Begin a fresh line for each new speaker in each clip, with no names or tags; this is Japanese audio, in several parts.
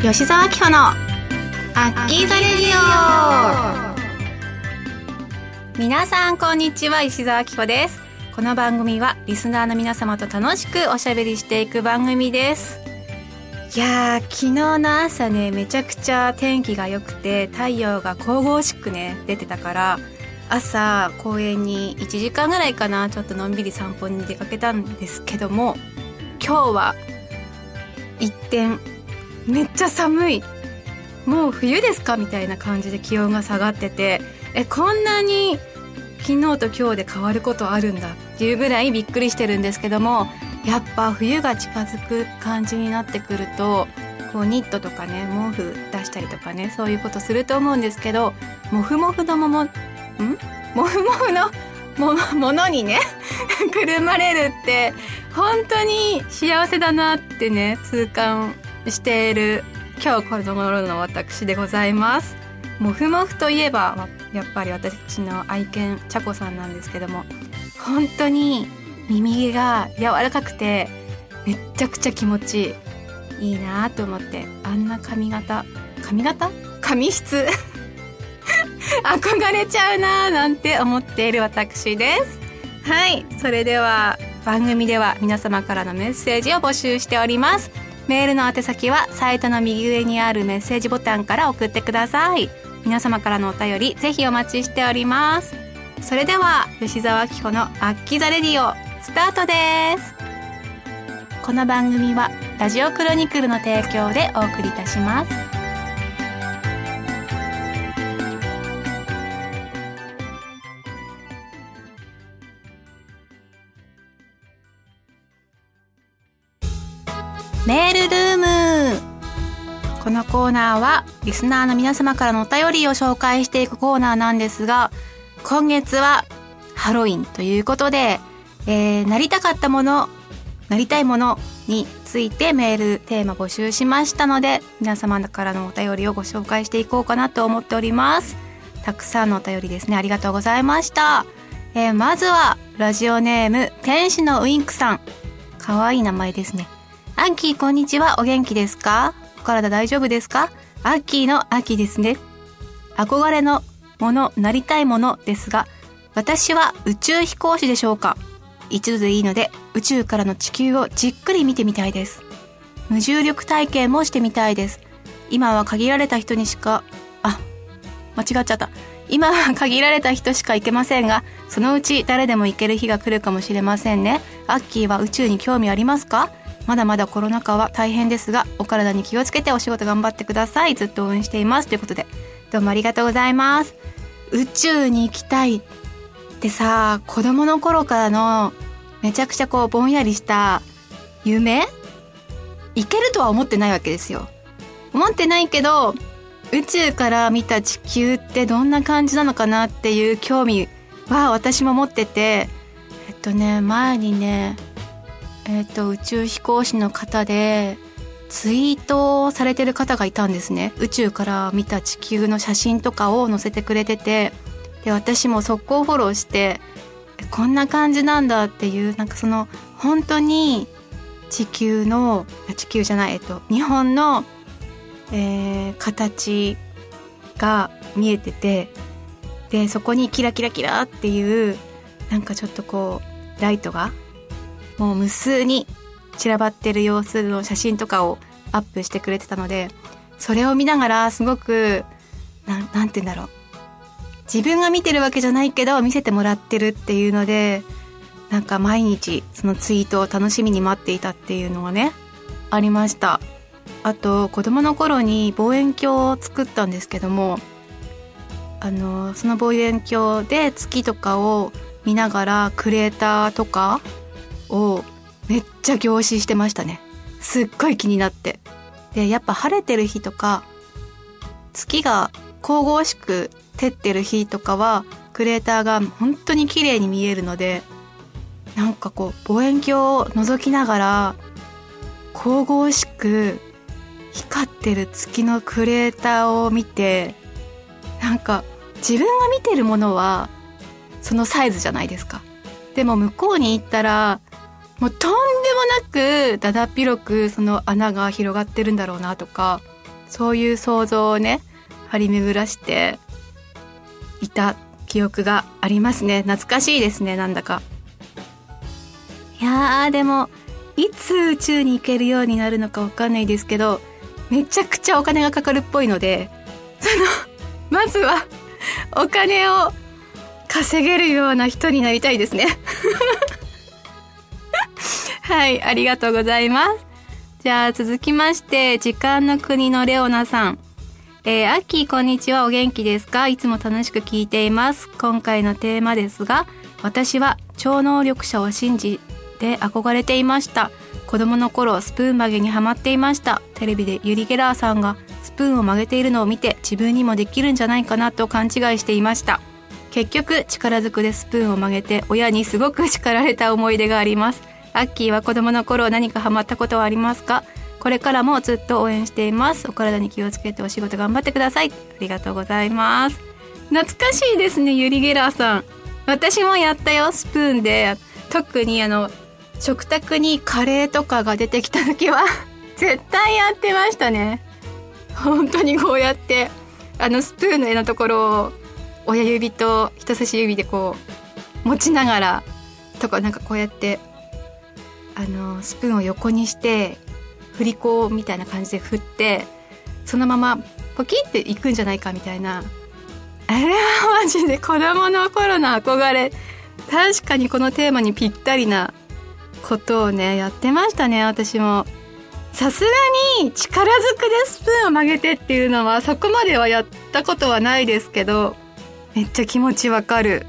吉沢明穂のアッキーザレディオ。皆さんこんにちは石沢明穂です。この番組はリスナーの皆様と楽しくおしゃべりしていく番組です。いやー昨日の朝ねめちゃくちゃ天気が良くて太陽が神々しくね出てたから朝公園に1時間ぐらいかなちょっとのんびり散歩に出かけたんですけども今日は一転めっちゃ寒い。もう冬ですかみたいな感じで気温が下がってて。えこんなに昨日と今日で変わることあるんだっていうぐらいびっくりしてるんですけどもやっぱ冬が近づく感じになってくるとこうニットとかね毛布出したりとかねそういうことすると思うんですけどモフモフのももん？モフモフのもものにね くるまれるって本当に幸せだなってね痛感している今日この頃の私でございます。もふもふといえばやっぱり私の愛犬ちゃこさんなんですけども本当に耳毛が柔らかくてめっちゃくちゃ気持ちいいいいなと思ってあんな髪型髪型？髪質？憧れちゃうななんて思っている私です。はいそれでは番組では皆様からのメッセージを募集しております。メールの宛先はサイトの右上にあるメッセージボタンから送ってください。皆様からのお便りぜひお待ちしております。それでは吉沢明子のアッキザレディオスタートです。この番組はラジオクロニクルの提供でお送りいたします。コーナーはリスナーの皆様からのお便りを紹介していくコーナーなんですが今月はハロウィンということで、えー、なりたかったものなりたいものについてメールテーマ募集しましたので皆様からのお便りをご紹介していこうかなと思っております。たくさんのお便りですね。ありがとうございました、えー、まずはラジオネーム天使のウインクさん。かわいい名前ですね。アンキーこんにちは。お元気ですか？体大丈夫ですか？アッキーの秋ですね。憧れのもの、なりたいものですが、私は宇宙飛行士でしょうか？一度でいいので宇宙からの地球をじっくり見てみたいです。無重力体験もしてみたいです。今は限られた人にしか、あ、間違っちゃった。今は限られた人しか行けませんが、そのうち誰でも行ける日が来るかもしれませんね。アッキーは宇宙に興味ありますか？まだまだコロナ禍は大変ですがお体に気をつけてお仕事頑張ってください。ずっと応援しています。ということでどうもありがとうございます。宇宙に行きたいってさ子供の頃からのめちゃくちゃこうぼんやりした夢？行けるとは思ってないわけですよ。思ってないけど宇宙から見た地球ってどんな感じなのかなっていう興味は私も持っててえっとね前にねえっ、ー、と宇宙飛行士の方でツイートされてる方がいたんですね。宇宙から見た地球の写真とかを載せてくれててで私も速攻フォローしてこんな感じなんだっていうなんかその本当に地球の地球じゃないえっと日本の、えー、形が見えててでそこにキラキラキラっていうなんかちょっとこうライトがもう無数に散らばってる様子の写真とかをアップしてくれてたのでそれを見ながらすごくななんて言うんだろう。自分が見てるわけじゃないけど見せてもらってるっていうのでなんか毎日そのツイートを楽しみに待っていたっていうのがねありました。あと子供の頃に望遠鏡を作ったんですけどもあのその望遠鏡で月とかを見ながらクレーターとかをめっちゃ凝視してましたね。すっごい気になって。でやっぱ晴れてる日とか月が神々しく照ってる日とかはクレーターが本当に綺麗に見えるのでなんかこう望遠鏡を覗きながら神々しく光ってる月のクレーターを見てなんか自分が見てるものはそのサイズじゃないですか。でも向こうに行ったらもうとんでもなくだだっ広くその穴が広がってるんだろうなとかそういう想像をね張り巡らしていた記憶がありますね。懐かしいですねなんだか。いやーでもいつ宇宙に行けるようになるのかわかんないですけどめちゃくちゃお金がかかるっぽいのでそのまずはお金を稼げるような人になりたいですね。はいありがとうございます。じゃあ続きまして時間の国のレオナさん。えー、アッキーこんにちはお元気ですか？いつも楽しく聞いています。今回のテーマですが私は超能力者を信じて憧れていました。子供の頃スプーン曲げにハマっていました。テレビでユリ・ゲラーさんがスプーンを曲げているのを見て自分にもできるんじゃないかなと勘違いしていました。結局力ずくでスプーンを曲げて親にすごく叱られた思い出があります。アッキーは子供の頃何かハマったことはありますか？これからもずっと応援しています。お体に気をつけてお仕事頑張ってください。ありがとうございます。懐かしいですねユリ・ゲラーさん。私もやったよスプーンで。特にあの食卓にカレーとかが出てきた時は 絶対やってましたね。本当にこうやってあのスプーンの絵のところを親指と人差し指でこう持ちながらとかなんかこうやってあのスプーンを横にして振り子みたいな感じで振ってそのままポキっていくんじゃないかみたいな。あれはマジで子供の頃の憧れ。確かにこのテーマにぴったりなことをねやってましたね私も。さすがに力ずくでスプーンを曲げてっていうのはそこまではやったことはないですけどめっちゃ気持ちわかる。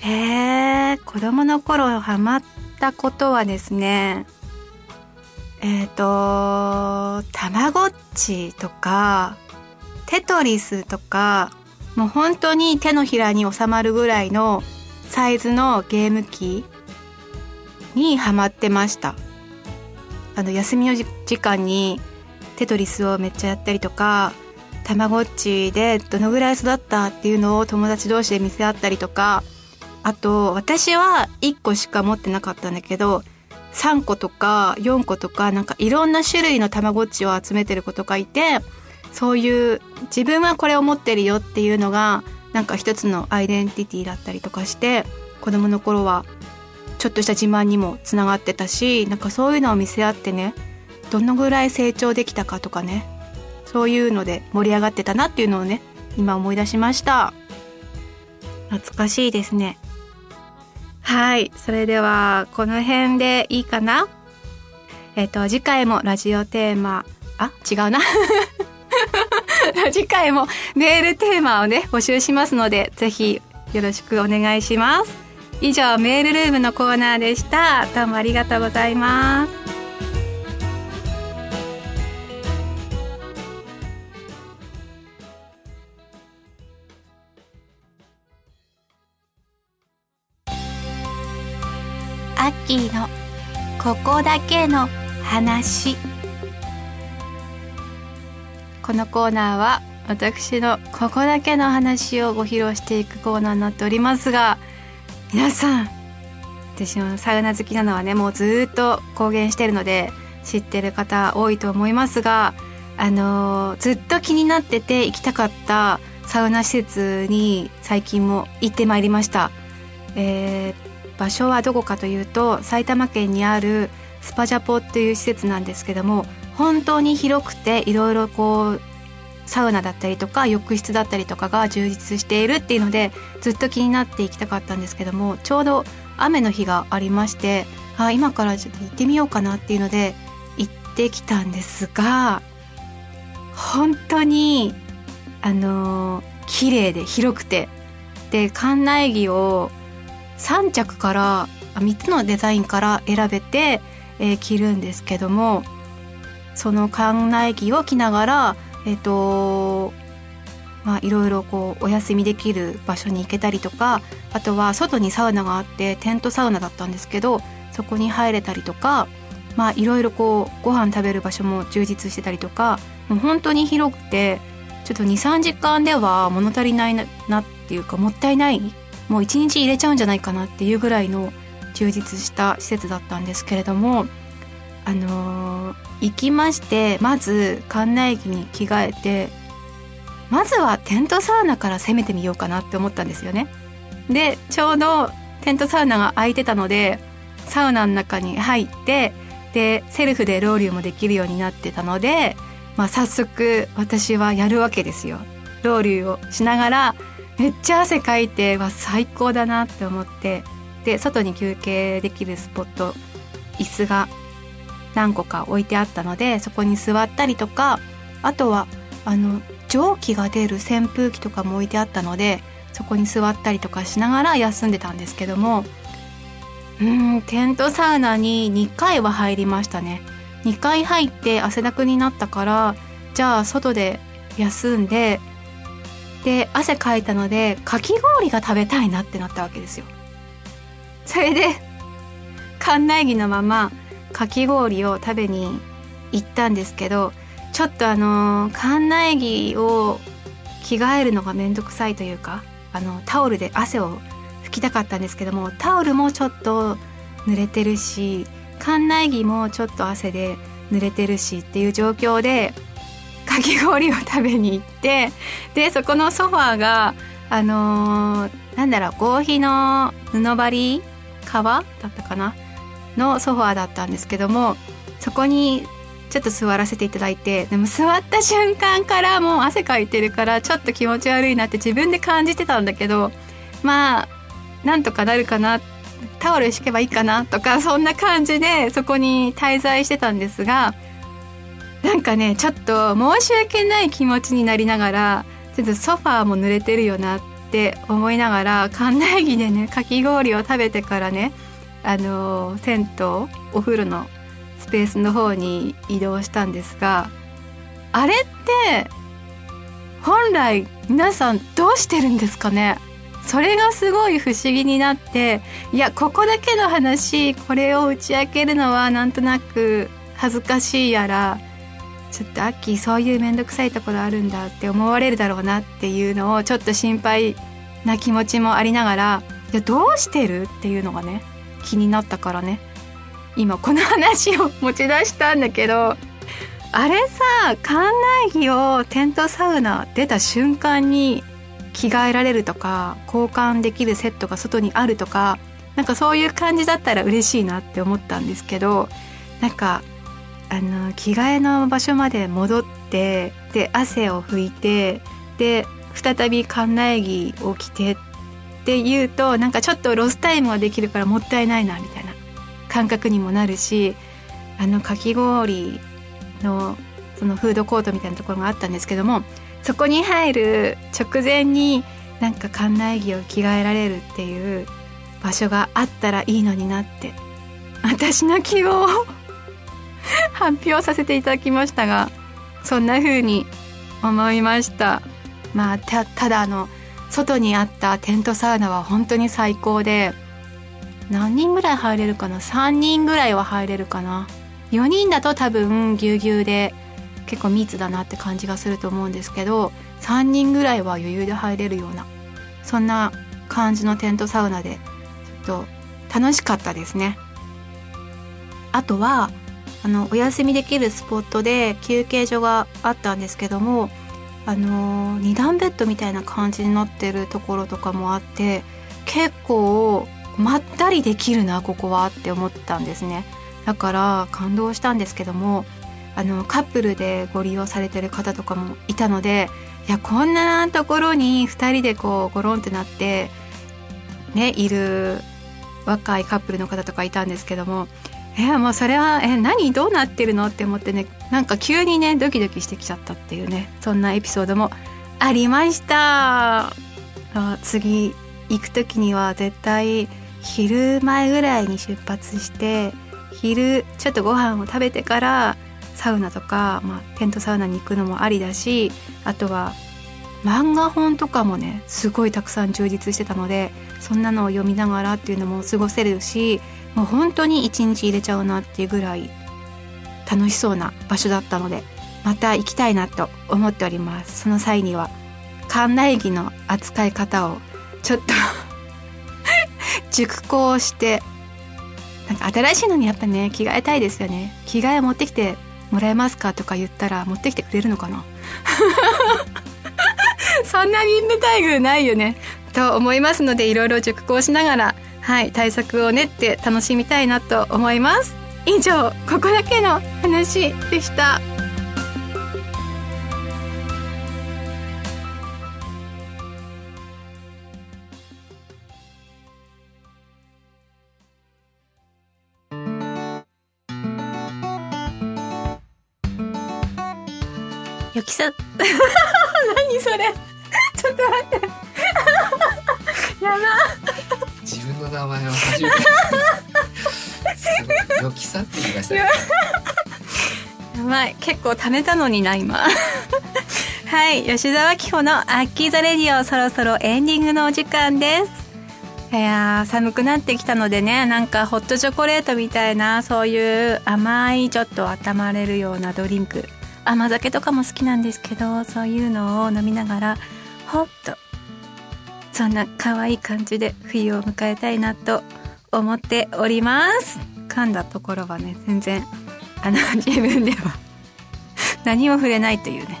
へえ子供の頃ハマったことはですねえっ、ー、とたまごっちとかテトリスとかもう本当に手のひらに収まるぐらいのサイズのゲーム機にハマってました。あの休みの時間にテトリスをめっちゃやったりとかたまごっちでどのぐらい育ったっていうのを友達同士で見せ合ったりとかあと私は1個しか持ってなかったんだけど3個とか4個とかなんかいろんな種類のたまごっちを集めてる子とかいてそういう自分はこれを持ってるよっていうのがなんか一つのアイデンティティだったりとかして子供の頃はちょっとした自慢にもつながってたしなんかそういうのを見せ合ってねどのぐらい成長できたかとかねそういうので盛り上がってたなっていうのをね今思い出しました。懐かしいですね。はいそれではこの辺でいいかな？えっ、と次回もラジオテーマあ違うな。次回もメールテーマをね募集しますのでぜひよろしくお願いします。以上メールルームのコーナーでした。どうもありがとうございます。アッキーのここだけの話このコーナーは私のここだけの話をご披露していくコーナーになっておりますが皆さん私もサウナ好きなのはねもうずっと公言してるので知ってる方多いと思いますがあの、ずっと気になってて行きたかったサウナ施設に最近も行ってまいりました。えー、場所はどこかというと埼玉県にあるスパジャポっていう施設なんですけども本当に広くていろいろこうサウナだったりとか浴室だったりとかが充実しているっていうのでずっと気になって行きたかったんですけどもちょうど雨の日がありましてあ今からちょっと行ってみようかなっていうので行ってきたんですが本当にあの綺麗で広くてで館内着を3着から3つのデザインから選べて、えー、着るんですけどもその館内着を着ながらえっ、ー、とまあいろいろこうお休みできる場所に行けたりとかあとは外にサウナがあってテントサウナだったんですけどそこに入れたりとかまあいろいろこうご飯食べる場所も充実してたりとかもう本当に広くてちょっと23時間では物足りないなっていうかもったいないもう一日入れちゃうんじゃないかなっていうぐらいの充実した施設だったんですけれどもあのー、行きましてまず館内着に着替えてまずはテントサウナから攻めてみようかなって思ったんですよね。でちょうどテントサウナが空いてたのでサウナの中に入ってでセルフでロウリュもできるようになってたので、まあ、早速私はやるわけですよ。ロウリュをしながらめっちゃ汗かいてわ最高だなって思ってで外に休憩できるスポット椅子が何個か置いてあったのでそこに座ったりとかあとはあの蒸気が出る扇風機とかも置いてあったのでそこに座ったりとかしながら休んでたんですけどもうんテントサウナに2回は入りましたね。2回入って汗だくになったからじゃあ外で休んでで汗かいたのでかき氷が食べたいなってなったわけですよ。それで館内着のままかき氷を食べに行ったんですけどちょっとあの館内着を着替えるのがめんどくさいというかあのタオルで汗を拭きたかったんですけどもタオルもちょっと濡れてるし館内着もちょっと汗で濡れてるしっていう状況でかき氷を食べに行ってでそこのソファーがあのー、なんだろう合皮の布張り革だったかな？のソファーだったんですけどもそこにちょっと座らせていただいてでも座った瞬間からもう汗かいてるからちょっと気持ち悪いなって自分で感じてたんだけどまあなんとかなるかな？タオル敷けばいいかな？とかそんな感じでそこに滞在してたんですがなんかねちょっと申し訳ない気持ちになりながらちょっとソファーも濡れてるよなって思いながら館内着でねかき氷を食べてからねあの銭湯お風呂のスペースの方に移動したんですがあれって本来皆さんどうしてるんですかね？それがすごい不思議になっていやここだけの話これを打ち明けるのはなんとなく恥ずかしいやらちょっとアッキーそういう面倒くさいところあるんだって思われるだろうなっていうのをちょっと心配な気持ちもありながらいやどうしてるっていうのがね気になったからね。今この話を持ち出したんだけどあれさ館内着をテントサウナ出た瞬間に着替えられるとか交換できるセットが外にあるとかなんかそういう感じだったら嬉しいなって思ったんですけどなんかあの着替えの場所まで戻ってで汗を拭いてで再び館内着を着てっていうとなんかちょっとロスタイムができるからもったいないなみたいな感覚にもなるしあのかき氷のそのフードコートみたいなところがあったんですけどもそこに入る直前になんか館内着を着替えられるっていう場所があったらいいのになって私の希望 発表させていただきましたがそんな風に思いました。まあたただあの外にあったテントサウナは本当に最高で何人ぐらい入れるかな？3人ぐらいは入れるかな？4人だと多分ぎゅうぎゅうで結構密だなって感じがすると思うんですけど3人ぐらいは余裕で入れるようなそんな感じのテントサウナでちょっと楽しかったですね。あとはあのお休みできるスポットで休憩所があったんですけどもあの2段ベッドみたいな感じになってるところとかもあって結構まったりできるなここはって思ったんですね。だから感動したんですけどもあのカップルでご利用されてる方とかもいたのでいやこんなところに2人でこうゴロンってなってねいる若いカップルの方とかいたんですけどもえもうそれはえ何どうなってるのって思ってねなんか急にねドキドキしてきちゃったっていうねそんなエピソードもありました。次行く時には絶対昼前ぐらいに出発して昼ちょっとご飯を食べてからサウナとか、まあ、テントサウナに行くのもありだしあとは漫画本とかもねすごいたくさん充実してたのでそんなのを読みながらっていうのも過ごせるしもう本当に一日入れちゃうなっていうぐらい楽しそうな場所だったのでまた行きたいなと思っております。その際には館内着の扱い方をちょっと 熟考してなんか新しいのにやっぱね着替えたいですよね。着替え持ってきてもらえますかとか言ったら持ってきてくれるのかな？そんなに待遇ないよね。と思いますのでいろいろ熟考しながらはい対策を練って楽しみたいなと思います。以上ここだけの話でした。よきさ 何それ。ちょっと待って。やば
自分の名前を初めて。すごいよきさって言いましたね。
やばい。結構貯めたのにな今。はい吉沢紀穂の「アッキーザレディオ」そろそろエンディングのお時間です。いや寒くなってきたのでねなんかホットチョコレートみたいなそういう甘いちょっと温まれるようなドリンク。甘酒とかも好きなんですけどそういうのを飲みながらほっとそんな可愛い感じで冬を迎えたいなと思っております。噛んだところはね全然あの 自分では 何も触れないというね。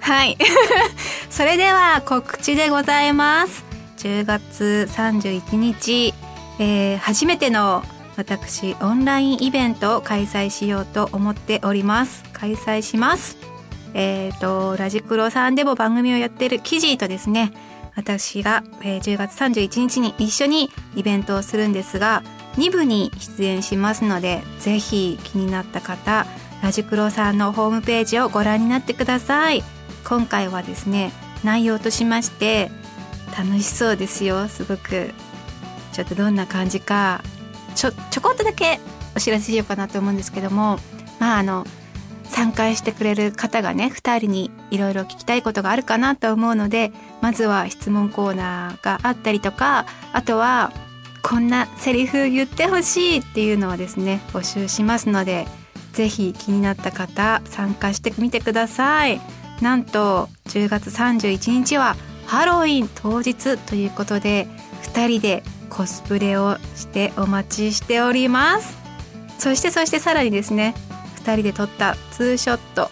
はい。それでは告知でございます。10月31日、えー、初めての私オンラインイベントを開催しようと思っております。開催します。えっ、ー、とラジクロさんでも番組をやってる記事とですね私が、え、10月31日に一緒にイベントをするんですが2部に出演しますのでぜひ気になった方ラジクロさんのホームページをご覧になってください。今回はですね内容としまして楽しそうですよ。すごく。ちょっとどんな感じかちょちょこっとだけお知らせしようかなと思うんですけどもまああの参加してくれる方がね2人にいろいろ聞きたいことがあるかなと思うのでまずは質問コーナーがあったりとかあとはこんなセリフ言ってほしいっていうのをですね募集しますので是非気になった方参加してみてください。なんと10月31日はハロウィン当日ということで2人でコスプレをしてお待ちしております。そしてそしてさらにですね2人で撮ったツーショット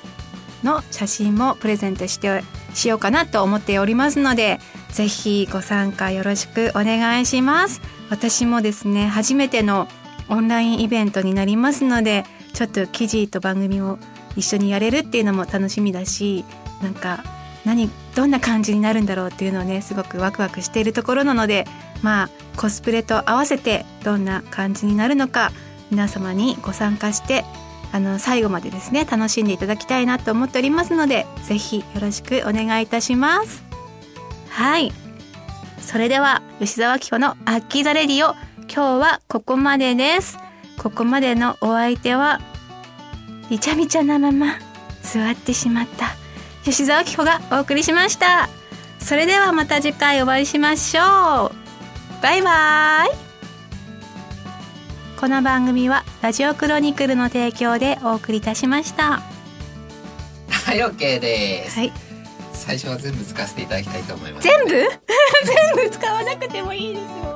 の写真もプレゼントしてしようかなと思っておりますのでぜひご参加よろしくお願いします。私もですね初めてのオンラインイベントになりますのでちょっと記事と番組を一緒にやれるっていうのも楽しみだしなんか何どんな感じになるんだろうっていうのをねすごくワクワクしているところなのでまあコスプレと合わせてどんな感じになるのか皆様にご参加してあの最後までですね楽しんでいただきたいなと思っておりますのでぜひよろしくお願いいたします。はい。それでは吉沢紀子のアッキーザレディオ今日はここまでです。ここまでのお相手はびちゃびちゃなまま座ってしまった吉沢紀子がお送りしました。それではまた次回お会いしましょう。バイバーイ。この番組はラジオクロニクルの提供でお送りいたしました。
はい OK です、
はい。
最初は全部使わせていただきたいと思います。
全部？全部使わなくてもいいですよ